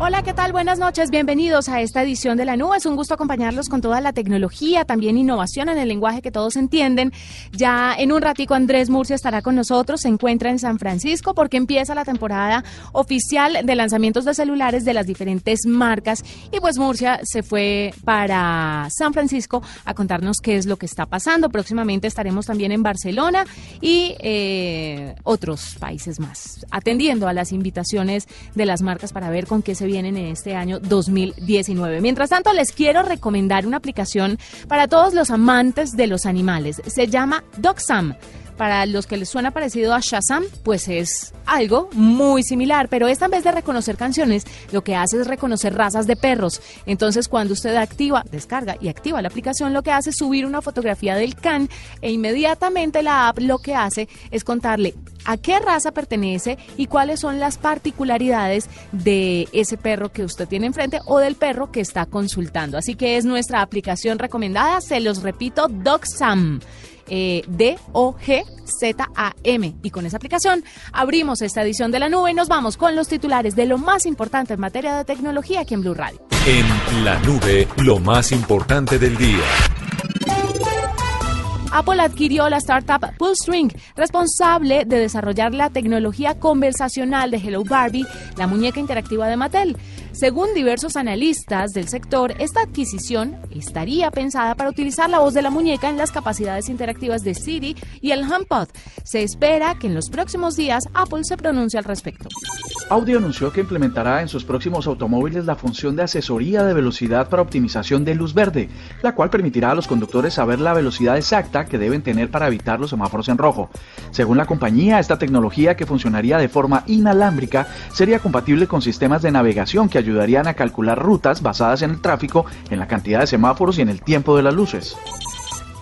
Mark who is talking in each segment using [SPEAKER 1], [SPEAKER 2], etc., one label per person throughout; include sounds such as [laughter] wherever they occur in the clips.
[SPEAKER 1] Hola, ¿qué tal? Buenas noches, bienvenidos a esta edición de la nube. Es un gusto acompañarlos con toda la tecnología, también innovación en el lenguaje que todos entienden. Ya en un ratico Andrés Murcia estará con nosotros, se encuentra en San Francisco porque empieza la temporada oficial de lanzamientos de celulares de las diferentes marcas y pues Murcia se fue para San Francisco a contarnos qué es lo que está pasando. Próximamente estaremos también en Barcelona y eh, otros países más, atendiendo a las invitaciones de las marcas para ver con qué se en este año 2019. Mientras tanto, les quiero recomendar una aplicación para todos los amantes de los animales. Se llama DocSam. Para los que les suena parecido a Shazam, pues es algo muy similar, pero esta en vez de reconocer canciones, lo que hace es reconocer razas de perros. Entonces, cuando usted activa, descarga y activa la aplicación, lo que hace es subir una fotografía del can e inmediatamente la app lo que hace es contarle a qué raza pertenece y cuáles son las particularidades de ese perro que usted tiene enfrente o del perro que está consultando. Así que es nuestra aplicación recomendada, se los repito, DocSam. Eh, D-O-G-Z-A-M. Y con esa aplicación abrimos esta edición de la nube y nos vamos con los titulares de lo más importante en materia de tecnología aquí en Blue Radio.
[SPEAKER 2] En la nube, lo más importante del día.
[SPEAKER 1] Apple adquirió la startup Pullstring, responsable de desarrollar la tecnología conversacional de Hello Barbie, la muñeca interactiva de Mattel. Según diversos analistas del sector, esta adquisición estaría pensada para utilizar la voz de la muñeca en las capacidades interactivas de Siri y el HomePod. Se espera que en los próximos días Apple se pronuncie al respecto.
[SPEAKER 3] Audi anunció que implementará en sus próximos automóviles la función de asesoría de velocidad para optimización de luz verde, la cual permitirá a los conductores saber la velocidad exacta que deben tener para evitar los semáforos en rojo. Según la compañía, esta tecnología que funcionaría de forma inalámbrica sería compatible con sistemas de navegación que ayudarían a calcular rutas basadas en el tráfico, en la cantidad de semáforos y en el tiempo de las luces.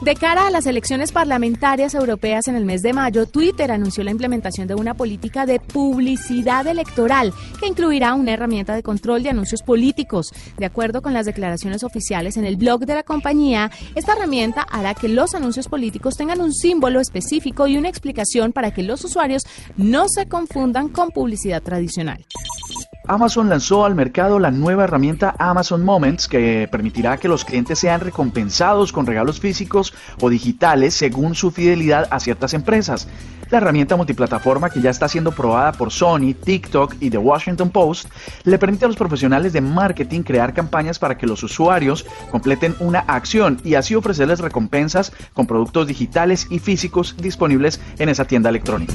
[SPEAKER 1] De cara a las elecciones parlamentarias europeas en el mes de mayo, Twitter anunció la implementación de una política de publicidad electoral que incluirá una herramienta de control de anuncios políticos. De acuerdo con las declaraciones oficiales en el blog de la compañía, esta herramienta hará que los anuncios políticos tengan un símbolo específico y una explicación para que los usuarios no se confundan con publicidad tradicional.
[SPEAKER 3] Amazon lanzó al mercado la nueva herramienta Amazon Moments que permitirá que los clientes sean recompensados con regalos físicos o digitales según su fidelidad a ciertas empresas. La herramienta multiplataforma que ya está siendo probada por Sony, TikTok y The Washington Post le permite a los profesionales de marketing crear campañas para que los usuarios completen una acción y así ofrecerles recompensas con productos digitales y físicos disponibles en esa tienda electrónica.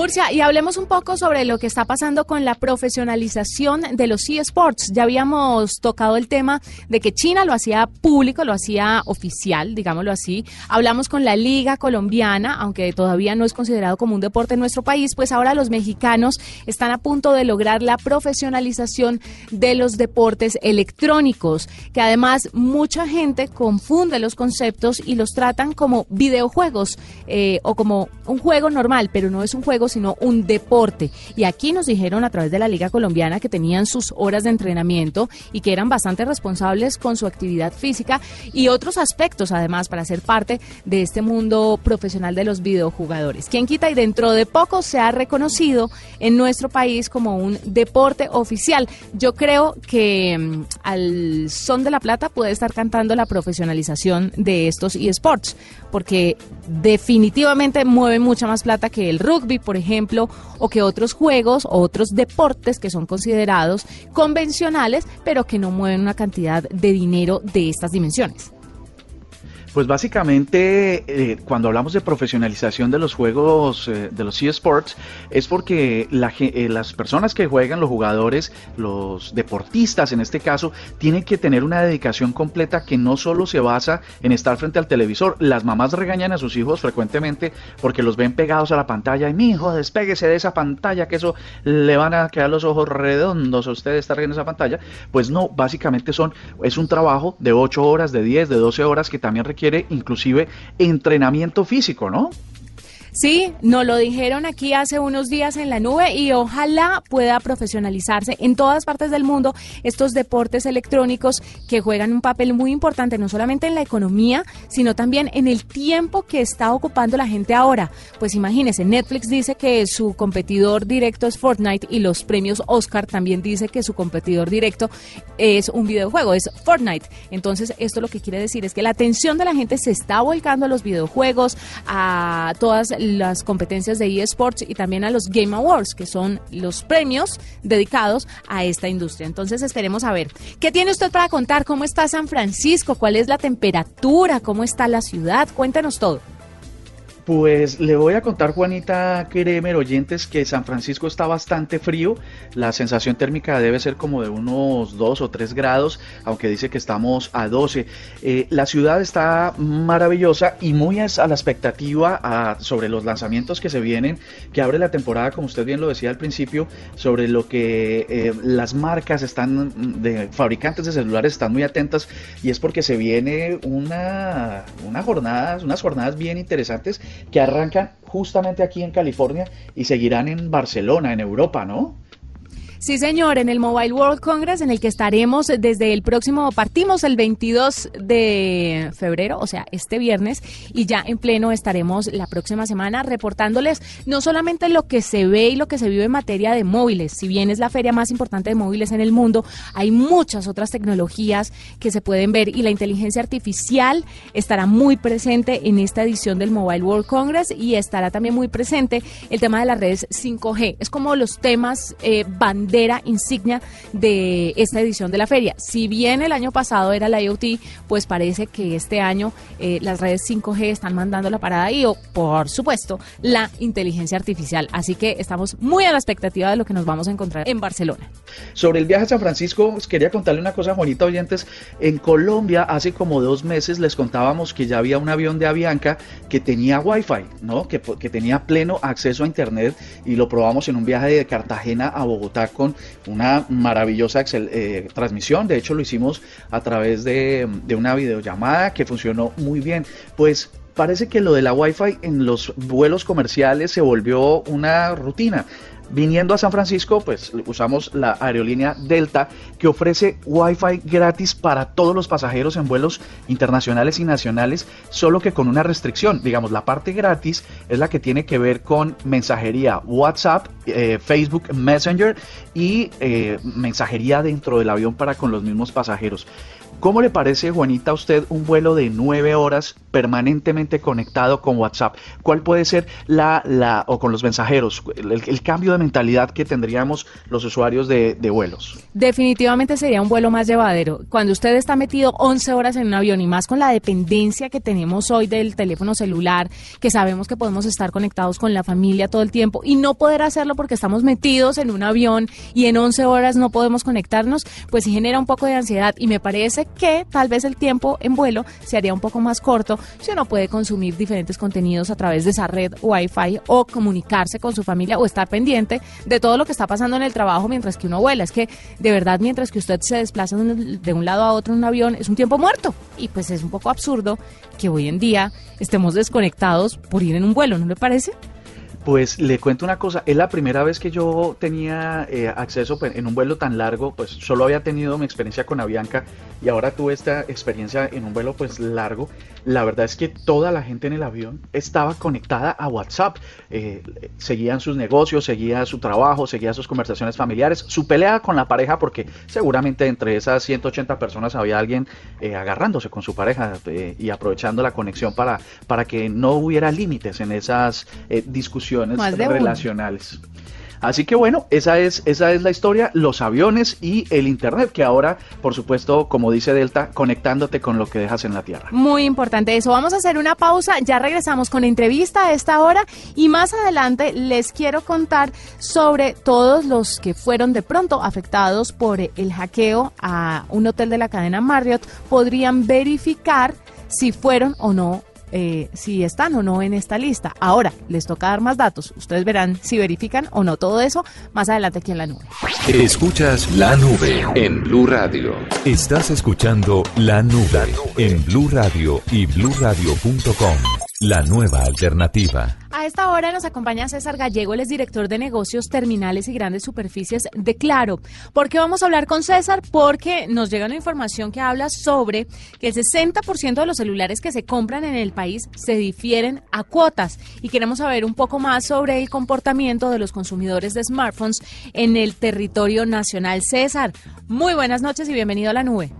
[SPEAKER 1] Murcia, y hablemos un poco sobre lo que está pasando con la profesionalización de los eSports. Ya habíamos tocado el tema de que China lo hacía público, lo hacía oficial, digámoslo así. Hablamos con la Liga Colombiana, aunque todavía no es considerado como un deporte en nuestro país, pues ahora los mexicanos están a punto de lograr la profesionalización de los deportes electrónicos, que además mucha gente confunde los conceptos y los tratan como videojuegos eh, o como un juego normal, pero no es un juego sino un deporte. Y aquí nos dijeron a través de la Liga Colombiana que tenían sus horas de entrenamiento y que eran bastante responsables con su actividad física y otros aspectos además para ser parte de este mundo profesional de los videojugadores. Quien quita y dentro de poco se ha reconocido en nuestro país como un deporte oficial. Yo creo que mm, al son de la plata puede estar cantando la profesionalización de estos eSports, porque definitivamente mueve mucha más plata que el rugby, por ejemplo, o que otros juegos o otros deportes que son considerados convencionales, pero que no mueven una cantidad de dinero de estas dimensiones.
[SPEAKER 3] Pues básicamente eh, cuando hablamos de profesionalización de los juegos, eh, de los eSports, es porque eh, las personas que juegan, los jugadores, los deportistas en este caso, tienen que tener una dedicación completa que no solo se basa en estar frente al televisor. Las mamás regañan a sus hijos frecuentemente porque los ven pegados a la pantalla y mi hijo, despéguese de esa pantalla, que eso le van a quedar los ojos redondos a usted estar en esa pantalla. Pues no, básicamente son, es un trabajo de 8 horas, de 10, de 12 horas que también requiere inclusive entrenamiento físico, ¿no?
[SPEAKER 1] Sí, nos lo dijeron aquí hace unos días en la nube y ojalá pueda profesionalizarse en todas partes del mundo estos deportes electrónicos que juegan un papel muy importante no solamente en la economía, sino también en el tiempo que está ocupando la gente ahora. Pues imagínense, Netflix dice que su competidor directo es Fortnite y los premios Oscar también dice que su competidor directo es un videojuego, es Fortnite. Entonces, esto lo que quiere decir es que la atención de la gente se está volcando a los videojuegos, a todas las competencias de eSports y también a los Game Awards, que son los premios dedicados a esta industria. Entonces esperemos a ver. ¿Qué tiene usted para contar? ¿Cómo está San Francisco? ¿Cuál es la temperatura? ¿Cómo está la ciudad? Cuéntanos todo.
[SPEAKER 3] Pues le voy a contar, Juanita Kremer, oyentes, que San Francisco está bastante frío. La sensación térmica debe ser como de unos 2 o 3 grados, aunque dice que estamos a 12. Eh, la ciudad está maravillosa y muy a la expectativa sobre los lanzamientos que se vienen, que abre la temporada, como usted bien lo decía al principio, sobre lo que eh, las marcas están, de fabricantes de celulares están muy atentas y es porque se viene una, una jornada, unas jornadas bien interesantes que arrancan justamente aquí en California y seguirán en Barcelona, en Europa, ¿no?
[SPEAKER 1] Sí, señor, en el Mobile World Congress, en el que estaremos desde el próximo, partimos el 22 de febrero, o sea, este viernes, y ya en pleno estaremos la próxima semana reportándoles no solamente lo que se ve y lo que se vive en materia de móviles, si bien es la feria más importante de móviles en el mundo, hay muchas otras tecnologías que se pueden ver y la inteligencia artificial estará muy presente en esta edición del Mobile World Congress y estará también muy presente el tema de las redes 5G. Es como los temas eh, bandera insignia de esta edición de la feria. Si bien el año pasado era la IoT, pues parece que este año eh, las redes 5G están mandando la parada y, o, por supuesto, la inteligencia artificial. Así que estamos muy a la expectativa de lo que nos vamos a encontrar en Barcelona.
[SPEAKER 3] Sobre el viaje a San Francisco, quería contarle una cosa, Juanita Oyentes. En Colombia, hace como dos meses, les contábamos que ya había un avión de Avianca que tenía Wi-Fi, ¿no? Que tenía pleno acceso a Internet y lo probamos en un viaje de Cartagena a Bogotá con una maravillosa eh, transmisión. De hecho, lo hicimos a través de, de una videollamada que funcionó muy bien. Pues parece que lo de la Wi-Fi en los vuelos comerciales se volvió una rutina. Viniendo a San Francisco, pues usamos la aerolínea Delta que ofrece Wi-Fi gratis para todos los pasajeros en vuelos internacionales y nacionales, solo que con una restricción. Digamos, la parte gratis es la que tiene que ver con mensajería WhatsApp, eh, Facebook Messenger y eh, mensajería dentro del avión para con los mismos pasajeros. ¿Cómo le parece, Juanita, a usted un vuelo de nueve horas permanentemente conectado con WhatsApp? ¿Cuál puede ser la, la o con los mensajeros, el, cambio de mentalidad que tendríamos los usuarios de, de, vuelos?
[SPEAKER 1] Definitivamente sería un vuelo más llevadero. Cuando usted está metido 11 horas en un avión y más con la dependencia que tenemos hoy del teléfono celular, que sabemos que podemos estar conectados con la familia todo el tiempo y no poder hacerlo porque estamos metidos en un avión y en 11 horas no podemos conectarnos, pues sí genera un poco de ansiedad y me parece que tal vez el tiempo en vuelo se haría un poco más corto si uno puede consumir diferentes contenidos a través de esa red Wi-Fi o comunicarse con su familia o estar pendiente de todo lo que está pasando en el trabajo mientras que uno vuela. Es que de verdad mientras que usted se desplaza de un lado a otro en un avión es un tiempo muerto y pues es un poco absurdo que hoy en día estemos desconectados por ir en un vuelo, ¿no le parece?
[SPEAKER 3] Pues le cuento una cosa, es la primera vez que yo tenía eh, acceso pues, en un vuelo tan largo, pues solo había tenido mi experiencia con Avianca y ahora tuve esta experiencia en un vuelo pues largo. La verdad es que toda la gente en el avión estaba conectada a WhatsApp, eh, seguían sus negocios, seguía su trabajo, seguía sus conversaciones familiares, su pelea con la pareja, porque seguramente entre esas 180 personas había alguien eh, agarrándose con su pareja y aprovechando la conexión para, para que no hubiera límites en esas discusiones relacionales. Así que bueno, esa es, esa es la historia, los aviones y el Internet, que ahora, por supuesto, como dice Delta, conectándote con lo que dejas en la Tierra.
[SPEAKER 1] Muy importante eso. Vamos a hacer una pausa, ya regresamos con entrevista a esta hora y más adelante les quiero contar sobre todos los que fueron de pronto afectados por el hackeo a un hotel de la cadena Marriott, podrían verificar si fueron o no eh, si están o no en esta lista. Ahora, les toca dar más datos. Ustedes verán si verifican o no todo eso más adelante aquí en la nube.
[SPEAKER 2] Escuchas la nube en Blue Radio. Estás escuchando la nube en Blue Radio y bluradio.com. La nueva alternativa.
[SPEAKER 1] A esta hora nos acompaña César Gallego, él es director de negocios terminales y grandes superficies de Claro. ¿Por qué vamos a hablar con César? Porque nos llega una información que habla sobre que el 60% de los celulares que se compran en el país se difieren a cuotas y queremos saber un poco más sobre el comportamiento de los consumidores de smartphones en el territorio nacional. César, muy buenas noches y bienvenido a la nube.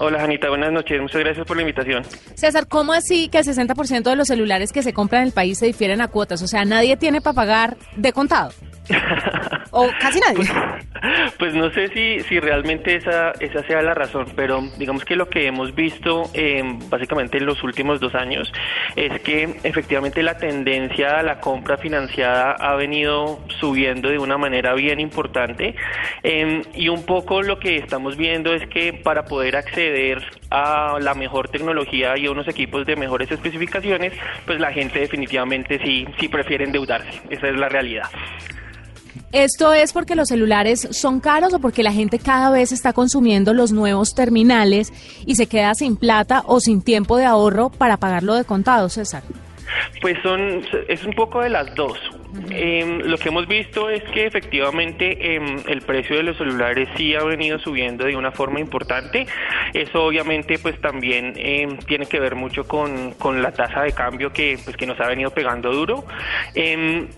[SPEAKER 4] Hola, Janita, buenas noches. Muchas gracias por la invitación.
[SPEAKER 1] César, ¿cómo así que el 60% de los celulares que se compran en el país se difieren a cuotas? O sea, nadie tiene para pagar de contado. [laughs] o casi nadie.
[SPEAKER 4] Pues, no sé si, si realmente esa, esa sea la razón, pero digamos que lo que hemos visto básicamente en los últimos dos años es que efectivamente la tendencia a la compra financiada ha venido subiendo de una manera bien importante eh, y un poco lo que estamos viendo es que para poder acceder a la mejor tecnología y a unos equipos de mejores especificaciones, pues la gente definitivamente sí, sí prefiere endeudarse. Esa es la realidad.
[SPEAKER 1] ¿Esto es porque los celulares son caros o porque la gente cada vez está consumiendo los nuevos terminales y se queda sin plata o sin tiempo de ahorro para pagarlo de contado, César?
[SPEAKER 4] Pues son, es un poco de las dos. Em, lo que hemos visto es que efectivamente em, el precio de los celulares sí ha venido subiendo de una forma importante. Eso obviamente pues también em, tiene que ver mucho con, con, la tasa de cambio que, pues, que nos ha venido pegando duro.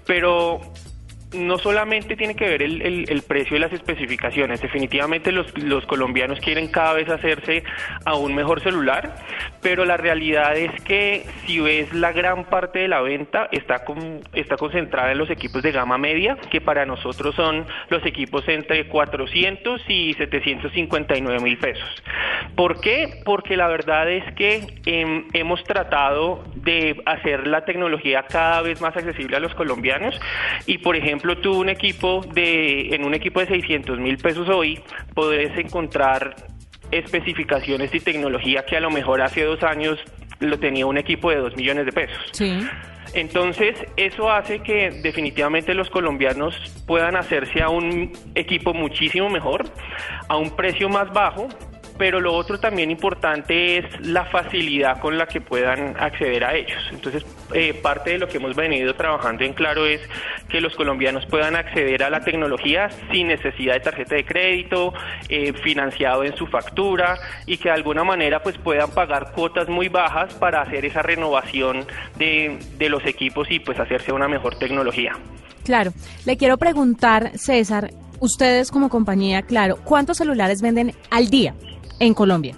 [SPEAKER 4] pero no solamente tiene que ver el, precio y las especificaciones, definitivamente los, los, colombianos quieren cada vez hacerse a un mejor celular, pero la realidad es que si ves la gran parte de la venta está, está concentrada en los equipos de gama media, que para nosotros son los equipos entre 400 y 759 mil pesos. ¿Por qué? Porque la verdad es que em, hemos tratado de hacer la tecnología cada vez más accesible a los colombianos y por ejemplo ejemplo, tú un equipo de, en un equipo de 600 mil pesos hoy, podés encontrar especificaciones y tecnología que a lo mejor hace dos años lo tenía un equipo de 2 millones de pesos.
[SPEAKER 1] Sí.
[SPEAKER 4] Entonces, eso hace que definitivamente los colombianos puedan hacerse a un equipo muchísimo mejor, a un precio más bajo pero lo otro también importante es la facilidad con la que puedan acceder a ellos. Entonces, eh, parte de lo que hemos venido trabajando en Claro es que los colombianos puedan acceder a la tecnología sin necesidad de tarjeta de crédito, eh, financiado en su factura y que de alguna manera pues puedan pagar cuotas muy bajas para hacer esa renovación de, de los equipos y pues hacerse una mejor tecnología.
[SPEAKER 1] Claro, le quiero preguntar, César, ustedes como compañía, claro, ¿cuántos celulares venden al día? En Colombia?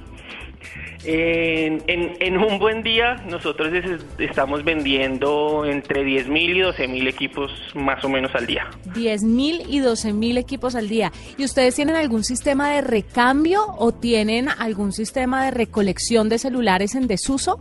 [SPEAKER 4] En, en, un buen día nosotros estamos vendiendo entre 10.000 y 12.000 equipos más o menos al día.
[SPEAKER 1] 10.000 y 12.000 equipos al día. ¿Y ustedes tienen algún sistema de recambio o tienen algún sistema de recolección de celulares en desuso?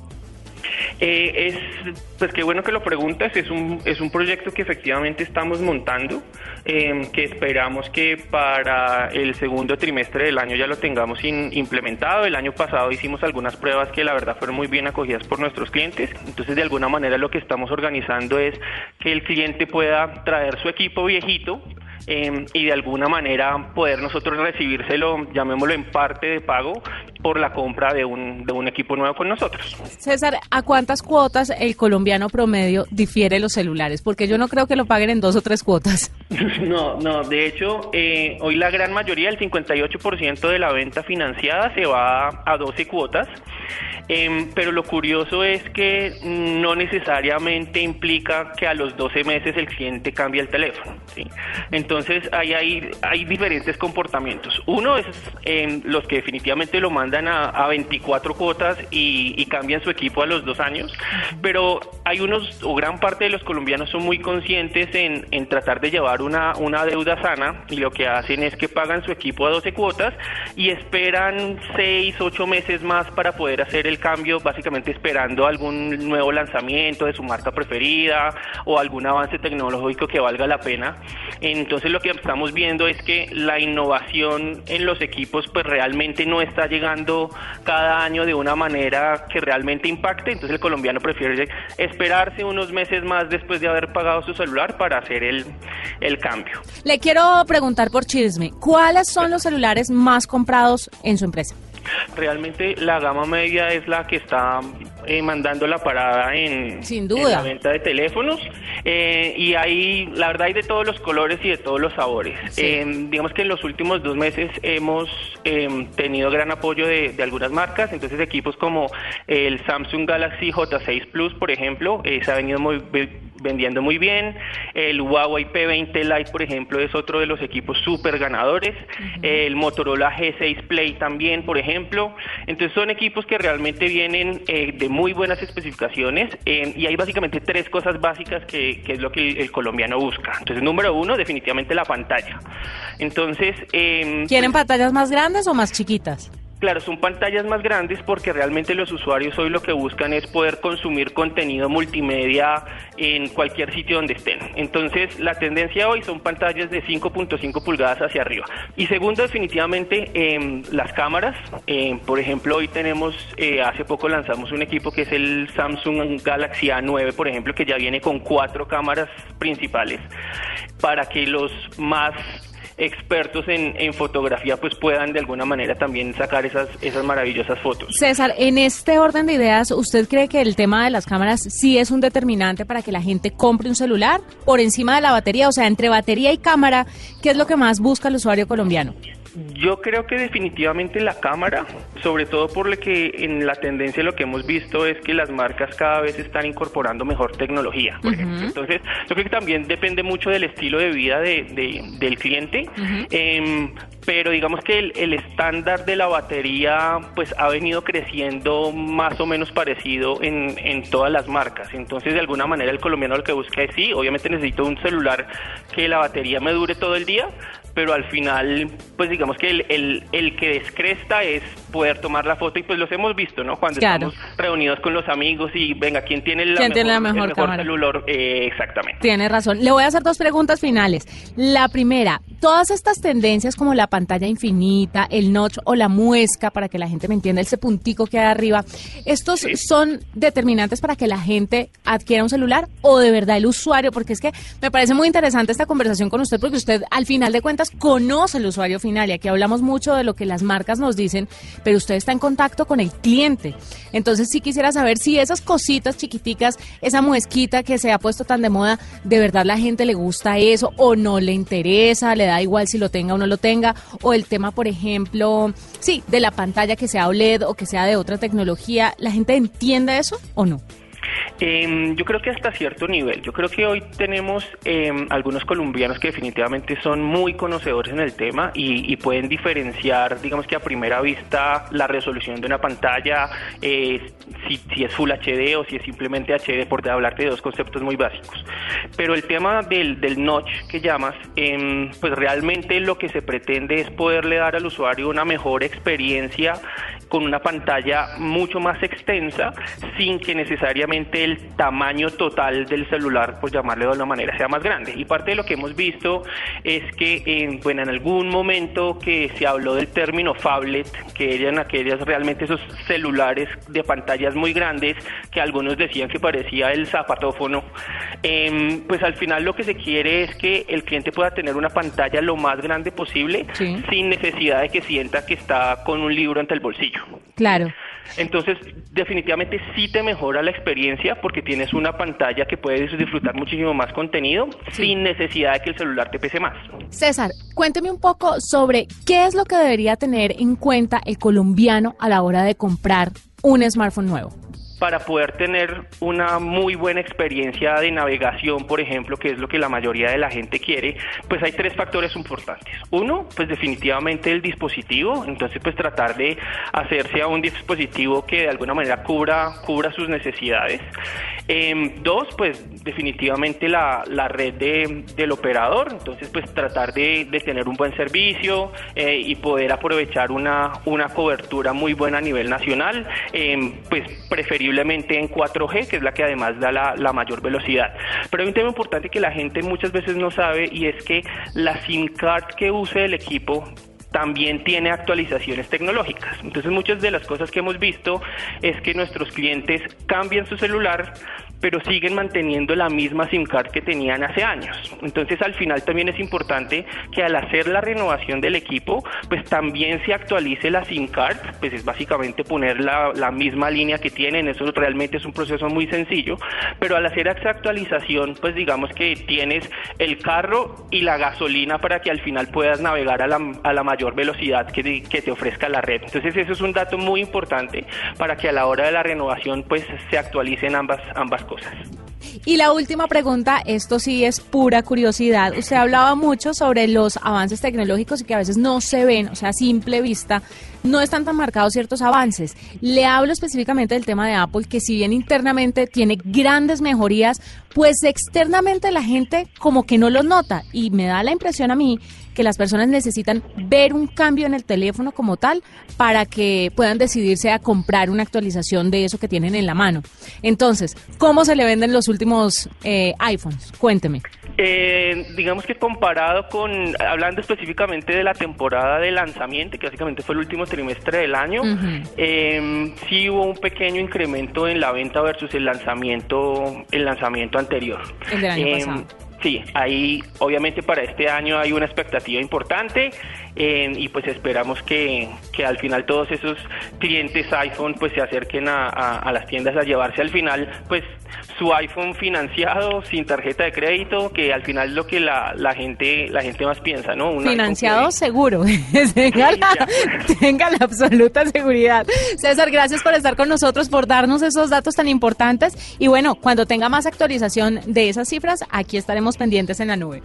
[SPEAKER 4] Eh, es, pues qué bueno que lo preguntas, es un, es un proyecto que efectivamente estamos montando, em, que esperamos que para el segundo trimestre del año ya lo tengamos implementado. El año pasado hicimos algunas pruebas que la verdad fueron muy bien acogidas por nuestros clientes, entonces de alguna manera lo que estamos organizando es que el cliente pueda traer su equipo viejito, Em, y de alguna manera poder nosotros recibírselo, llamémoslo en parte de pago, por la compra de un, de un equipo nuevo con nosotros.
[SPEAKER 1] César, ¿a cuántas cuotas el colombiano promedio difiere los celulares? Porque yo no creo que lo paguen en dos o tres cuotas. [laughs]
[SPEAKER 4] No, no, de hecho, eh, hoy la gran mayoría, el 58% de la venta financiada se va a 12 cuotas. Em, pero lo curioso es que no necesariamente implica que a los 12 meses el cliente cambie el teléfono. Entonces hay, hay, hay, diferentes comportamientos. Uno es em, los que definitivamente lo mandan a, 24 cuotas y, cambian su equipo a los dos años, pero hay unos, o gran parte de los colombianos son muy conscientes en, en tratar de llevar una, una deuda sana y lo que hacen es que pagan su equipo a 12 cuotas y esperan 6, 8 meses más para poder hacer el cambio, básicamente esperando algún nuevo lanzamiento de su marca preferida o algún avance tecnológico que valga la pena. Entonces lo que estamos viendo es que la innovación en los equipos pues realmente no está llegando cada año de una manera que realmente impacte, entonces el colombiano prefiere esperarse unos meses más después de haber pagado su celular para hacer el, el cambio.
[SPEAKER 1] Le quiero preguntar por Chisme, ¿cuáles son los celulares más comprados en su empresa?
[SPEAKER 4] Realmente la gama media es la que está eh, mandando la parada en,
[SPEAKER 1] Sin duda.
[SPEAKER 4] la venta de teléfonos eh, y hay, la verdad, hay de todos los colores y de todos los sabores. Eh, digamos que en los últimos dos meses hemos eh, tenido gran apoyo de, de algunas marcas, entonces equipos como el Samsung Galaxy J6 Plus, por ejemplo, eh, se ha venido muy vendiendo muy bien. El Huawei P20 Lite, por ejemplo, es otro de los equipos súper ganadores. El Motorola G6 Play también, por ejemplo. Entonces son equipos que realmente vienen eh, de muy buenas especificaciones eh, y hay básicamente tres cosas básicas que, que es lo que el, el, colombiano busca. Entonces, número uno, definitivamente la pantalla. Entonces... Eh,
[SPEAKER 1] ¿Quieren pantallas más grandes o más chiquitas?
[SPEAKER 4] Claro, son pantallas más grandes porque realmente los usuarios hoy lo que buscan es poder consumir contenido multimedia en cualquier sitio donde estén. Entonces, la tendencia hoy son pantallas de 5.5 pulgadas hacia arriba. Y segundo, definitivamente, eh, las cámaras. Eh, por ejemplo, hoy tenemos, eh, hace poco lanzamos un equipo que es el Samsung Galaxy A9, por ejemplo, que ya viene con cuatro cámaras principales para que los más expertos en, fotografía pues puedan de alguna manera también sacar esas, esas maravillosas fotos.
[SPEAKER 1] César, en este orden de ideas, ¿usted cree que el tema de las cámaras sí es un determinante para que la gente compre un celular por encima de la batería? O sea, entre batería y cámara, ¿qué es lo que más busca el usuario colombiano?
[SPEAKER 4] Yo creo que definitivamente la cámara, sobre todo por lo que en la tendencia lo que hemos visto es que las marcas cada vez están incorporando mejor tecnología, por uh -huh. ejemplo. Entonces, yo creo que también depende mucho del estilo de vida de, de, del cliente. Uh -huh. eh, pero digamos que el, el, estándar de la batería pues ha venido creciendo más o menos parecido en, en, todas las marcas. Entonces, de alguna manera el colombiano lo que busca es sí, obviamente necesito un celular que la batería me dure todo el día, pero al final, pues digamos que el, el, el, que descresta es poder tomar la foto y pues los hemos visto, ¿no? Cuando claro. estamos reunidos con los amigos y venga, ¿quién tiene la
[SPEAKER 1] ¿Quién
[SPEAKER 4] mejor,
[SPEAKER 1] tiene la mejor,
[SPEAKER 4] el mejor
[SPEAKER 1] cámara?
[SPEAKER 4] celular? Eh, exactamente.
[SPEAKER 1] Tiene razón. Le voy a hacer dos preguntas finales. La primera, todas estas tendencias como la pantalla infinita, el notch o la muesca, para que la gente me entienda, ese puntico que hay arriba, ¿estos sí. son determinantes para que la gente adquiera un celular o de verdad el usuario? Porque es que me parece muy interesante esta conversación con usted porque usted al final de cuentas conoce el usuario final y aquí hablamos mucho de lo que las marcas nos dicen, pero usted está en contacto con el cliente. Entonces sí quisiera saber si esas cositas chiquiticas, esa muesquita que se ha puesto tan de moda, de verdad la gente le gusta eso o no le interesa, le da igual si lo tenga o no lo tenga, o el tema, por ejemplo, sí, de la pantalla que sea OLED o que sea de otra tecnología, ¿la gente entiende eso o no?
[SPEAKER 4] Eh, yo creo que hasta cierto nivel. Yo creo que hoy tenemos eh, algunos colombianos que definitivamente son muy conocedores en el tema y, y, pueden diferenciar, digamos que a primera vista, la resolución de una pantalla, eh, si, si, es Full HD o si es simplemente HD, por hablarte de dos conceptos muy básicos. Pero el tema del, del notch que llamas, em, pues realmente lo que se pretende es poderle dar al usuario una mejor experiencia con una pantalla mucho más extensa sin que necesariamente el tamaño total del celular, por llamarle de alguna manera, sea más grande. Y parte de lo que hemos visto es que en, bueno, en algún momento que se habló del término phablet, que eran aquellas realmente esos celulares de pantallas muy grandes que algunos decían que parecía el zapatófono, eh, pues al final lo que se quiere es que el cliente pueda tener una pantalla lo más grande posible sí. sin necesidad de que sienta que está con un libro ante el bolsillo.
[SPEAKER 1] Claro.
[SPEAKER 4] Entonces, definitivamente sí te mejora la experiencia porque tienes una pantalla que puedes disfrutar muchísimo más contenido sí. sin necesidad de que el celular te pese más.
[SPEAKER 1] César, cuénteme un poco sobre qué es lo que debería tener en cuenta el colombiano a la hora de comprar un smartphone nuevo.
[SPEAKER 4] Para poder tener una muy buena experiencia de navegación, por ejemplo, que es lo que la mayoría de la gente quiere, pues hay tres factores importantes. Uno, pues definitivamente el dispositivo, entonces pues tratar de hacerse a un dispositivo que de alguna manera cubra, cubra sus necesidades. Em, dos, pues definitivamente la, la red de, del operador, entonces pues tratar de, de tener un buen servicio eh, y poder aprovechar una, una cobertura muy buena a nivel nacional, em, pues en 4G, que es la que además da la, la mayor velocidad. Pero hay un tema importante que la gente muchas veces no sabe y es que la SIM card que use el equipo también tiene actualizaciones tecnológicas. Entonces muchas de las cosas que hemos visto es que nuestros clientes cambian su celular, pero siguen manteniendo la misma SIM card que tenían hace años. Entonces al final también es importante que al hacer la renovación del equipo, pues también se actualice la SIM card, pues es básicamente poner la, la misma línea que tienen, eso realmente es un proceso muy sencillo, pero al hacer esa actualización, pues digamos que tienes el carro y la gasolina para que al final puedas navegar a la, a la mayor velocidad que, que te ofrezca la red. Entonces eso es un dato muy importante para que a la hora de la renovación pues se actualicen ambas, ambas
[SPEAKER 1] Y la última pregunta, esto sí es pura curiosidad. Usted hablaba mucho sobre los avances tecnológicos y que a veces no se ven, o sea, a simple vista, no están tan marcados ciertos avances. Le hablo específicamente del tema de Apple, que si bien internamente tiene grandes mejorías, pues externamente la gente como que no lo nota. Y me da la impresión a mí que las personas necesitan ver un cambio en el teléfono como tal para que puedan decidirse a comprar una actualización de eso que tienen en la mano. Entonces, ¿cómo se le venden los últimos eh, iPhones? Cuénteme.
[SPEAKER 4] Eh, digamos que comparado con, hablando específicamente de la temporada de lanzamiento, que básicamente fue el último trimestre del año, eh, sí hubo un pequeño incremento en la venta versus el lanzamiento, el lanzamiento anterior.
[SPEAKER 1] El del año
[SPEAKER 4] Eh,
[SPEAKER 1] pasado.
[SPEAKER 4] Sí, ahí obviamente para este año hay una expectativa importante eh, y pues esperamos que, que al final todos esos clientes iPhone pues se acerquen a, a- a las tiendas a llevarse al final pues su iPhone financiado sin tarjeta de crédito que al final es lo que la, la gente la gente más piensa, ¿no? Un
[SPEAKER 1] Financiado
[SPEAKER 4] que-
[SPEAKER 1] seguro. [laughs] tenga, la, tenga la absoluta seguridad. César, gracias por estar con nosotros, por darnos esos datos tan importantes. Y bueno, cuando tenga más actualización de esas cifras, aquí estaremos pendientes en la nube.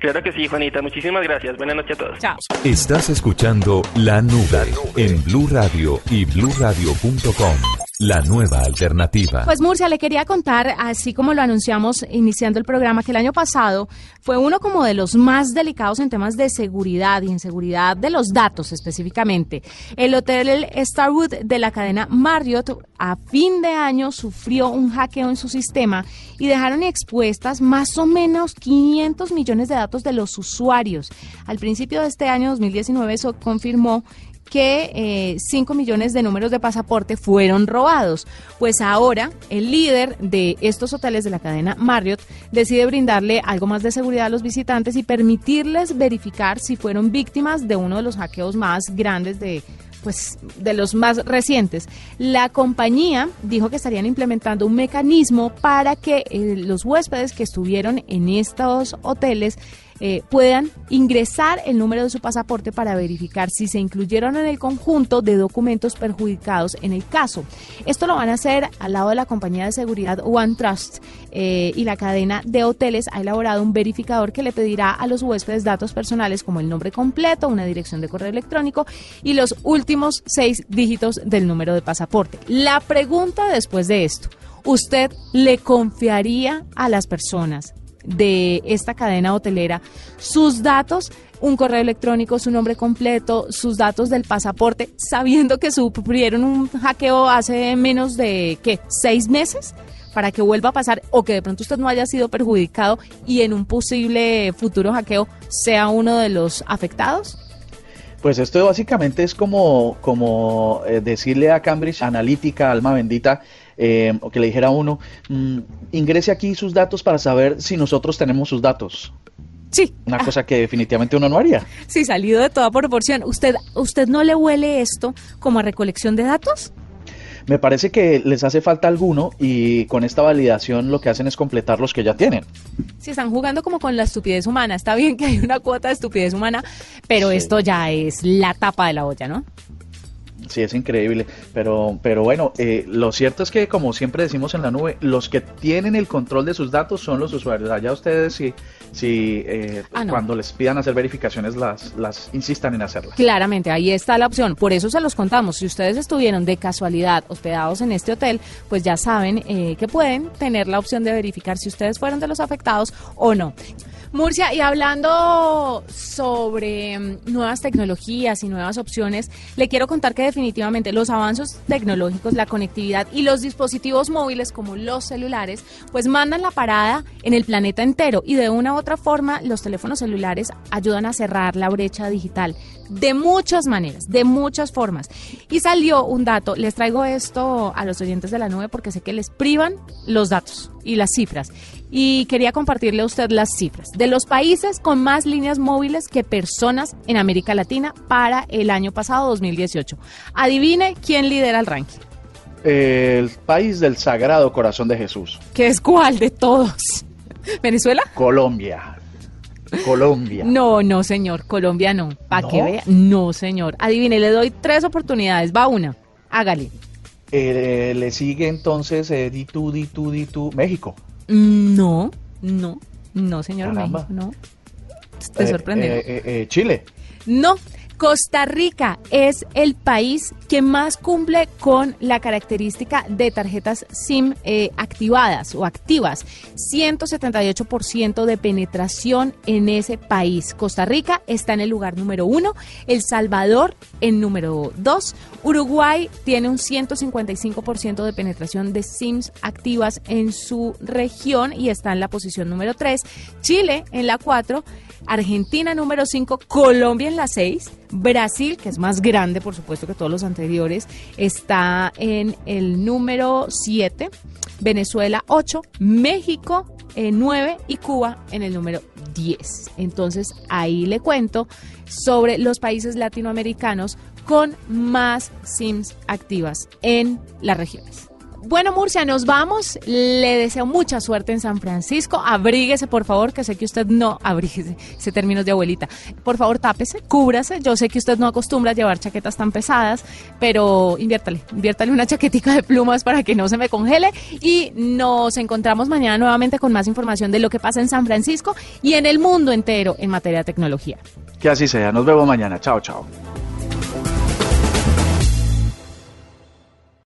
[SPEAKER 4] Claro que sí, Juanita. Muchísimas gracias. Buenas noches a todos.
[SPEAKER 1] Chao.
[SPEAKER 2] Estás escuchando La Nube en Blue Radio y bluradio.com. La nueva alternativa.
[SPEAKER 1] Pues Murcia, le quería contar, así como lo anunciamos iniciando el programa, que el año pasado fue uno como de los más delicados en temas de seguridad y en seguridad de los datos específicamente. El hotel Starwood de la cadena Marriott a fin de año sufrió un hackeo en su sistema y dejaron expuestas más o menos 500 millones de datos de los usuarios. Al principio de este año 2019 eso confirmó que 5 millones de números de pasaporte fueron robados. Pues ahora el líder de estos hoteles de la cadena Marriott decide brindarle algo más de seguridad a los visitantes y permitirles verificar si fueron víctimas de uno de los hackeos más grandes de pues de los más recientes. La compañía dijo que estarían implementando un mecanismo para que eh, los huéspedes que estuvieron en estos hoteles eh, puedan ingresar el número de su pasaporte para verificar si se incluyeron en el conjunto de documentos perjudicados en el caso. Esto lo van a hacer al lado de la compañía de seguridad OneTrust eh, y la cadena de hoteles ha elaborado un verificador que le pedirá a los huéspedes datos personales como el nombre completo, una dirección de correo electrónico y los últimos seis dígitos del número de pasaporte. La pregunta después de esto, ¿usted le confiaría a las personas de esta cadena hotelera sus datos, un correo electrónico, su nombre completo, sus datos del pasaporte, sabiendo que sufrieron un hackeo hace menos de, ¿qué?, seis meses para que vuelva a pasar o que de pronto usted no haya sido perjudicado y en un posible futuro hackeo sea uno de los afectados?
[SPEAKER 3] Pues esto básicamente es como, como eh, decirle a Cambridge Analytica, alma bendita, eh, o que le dijera a uno, mm, ingrese aquí sus datos para saber si nosotros tenemos sus datos.
[SPEAKER 1] Sí.
[SPEAKER 3] Una cosa que definitivamente uno no haría.
[SPEAKER 1] Sí, salido de toda proporción. ¿Usted, ¿Usted no le huele esto como a recolección de datos?
[SPEAKER 3] Me parece que les hace falta alguno y con esta validación lo que hacen es completar los que ya tienen.
[SPEAKER 1] Si están jugando como con la estupidez humana, está bien que hay una cuota de estupidez humana, pero
[SPEAKER 3] Sí.
[SPEAKER 1] esto ya es la tapa de la olla, ¿no?
[SPEAKER 3] Sí, es increíble, pero, pero bueno, eh, lo cierto es que como siempre decimos en la nube, los que tienen el control de sus datos son los usuarios. Allá ustedes si, si eh,
[SPEAKER 1] Ah, no.
[SPEAKER 3] cuando les pidan hacer verificaciones las, las insistan en hacerlas.
[SPEAKER 1] Claramente, ahí está la opción. Por eso se los contamos. Si ustedes estuvieron de casualidad hospedados en este hotel, pues ya saben eh, que pueden tener la opción de verificar si ustedes fueron de los afectados o no. Murcia, y hablando sobre mm, nuevas tecnologías y nuevas opciones, le quiero contar que definitivamente los avances tecnológicos, la conectividad y los dispositivos móviles como los celulares, pues mandan la parada en el planeta entero y de una u otra forma los teléfonos celulares ayudan a cerrar la brecha digital de muchas maneras, de muchas formas. Y salió un dato, les traigo esto a los oyentes de la nube porque sé que les privan los datos y las cifras. Y quería compartirle a usted las cifras de los países con más líneas móviles que personas en América Latina para el año pasado, 2018. Adivine quién lidera el ranking.
[SPEAKER 3] El país del Sagrado Corazón de Jesús,
[SPEAKER 1] ¿Qué es cuál de todos? ¿Venezuela?
[SPEAKER 3] Colombia. Colombia.
[SPEAKER 1] No, no, señor. Colombia no. Para
[SPEAKER 3] ¿No?
[SPEAKER 1] que vea. No, señor. Adivine, le doy tres oportunidades. Va una. Hágale.
[SPEAKER 3] Eh, le sigue entonces eh, di tú, di tú, di tú, México.
[SPEAKER 1] No, no, no, señor
[SPEAKER 3] Caramba.
[SPEAKER 1] México, no. Te
[SPEAKER 3] Eh,
[SPEAKER 1] sorprenderá.
[SPEAKER 3] eh, eh, eh, Chile.
[SPEAKER 1] No, Costa Rica es el país que más cumple con la característica de tarjetas SIM eh, activadas o activas. 178% de penetración en ese país. Costa Rica está en el lugar número uno, El Salvador en número dos, Uruguay tiene un 155% de penetración de SIMs activas en su región y está en la posición número tres, Chile en la cuatro, Argentina número 5, Colombia en la 6, Brasil, que es más grande por supuesto que todos los anteriores, está en el número 7, Venezuela 8, México 9 y Cuba en el número 10. Entonces ahí le cuento sobre los países latinoamericanos con más SIMs activas en las regiones. Bueno, Murcia, nos vamos. Le deseo mucha suerte en San Francisco. Abríguese, por favor, que sé que usted no abríguese, ese términos de abuelita. Por favor, tápese, cúbrase. Yo sé que usted no acostumbra a llevar chaquetas tan pesadas, pero inviértale, inviértale una chaquetica de plumas para que no se me congele. Y nos encontramos mañana nuevamente con más información de lo que pasa en San Francisco y en el mundo entero en materia de tecnología.
[SPEAKER 3] Que así sea. Nos vemos mañana. Chao, chao.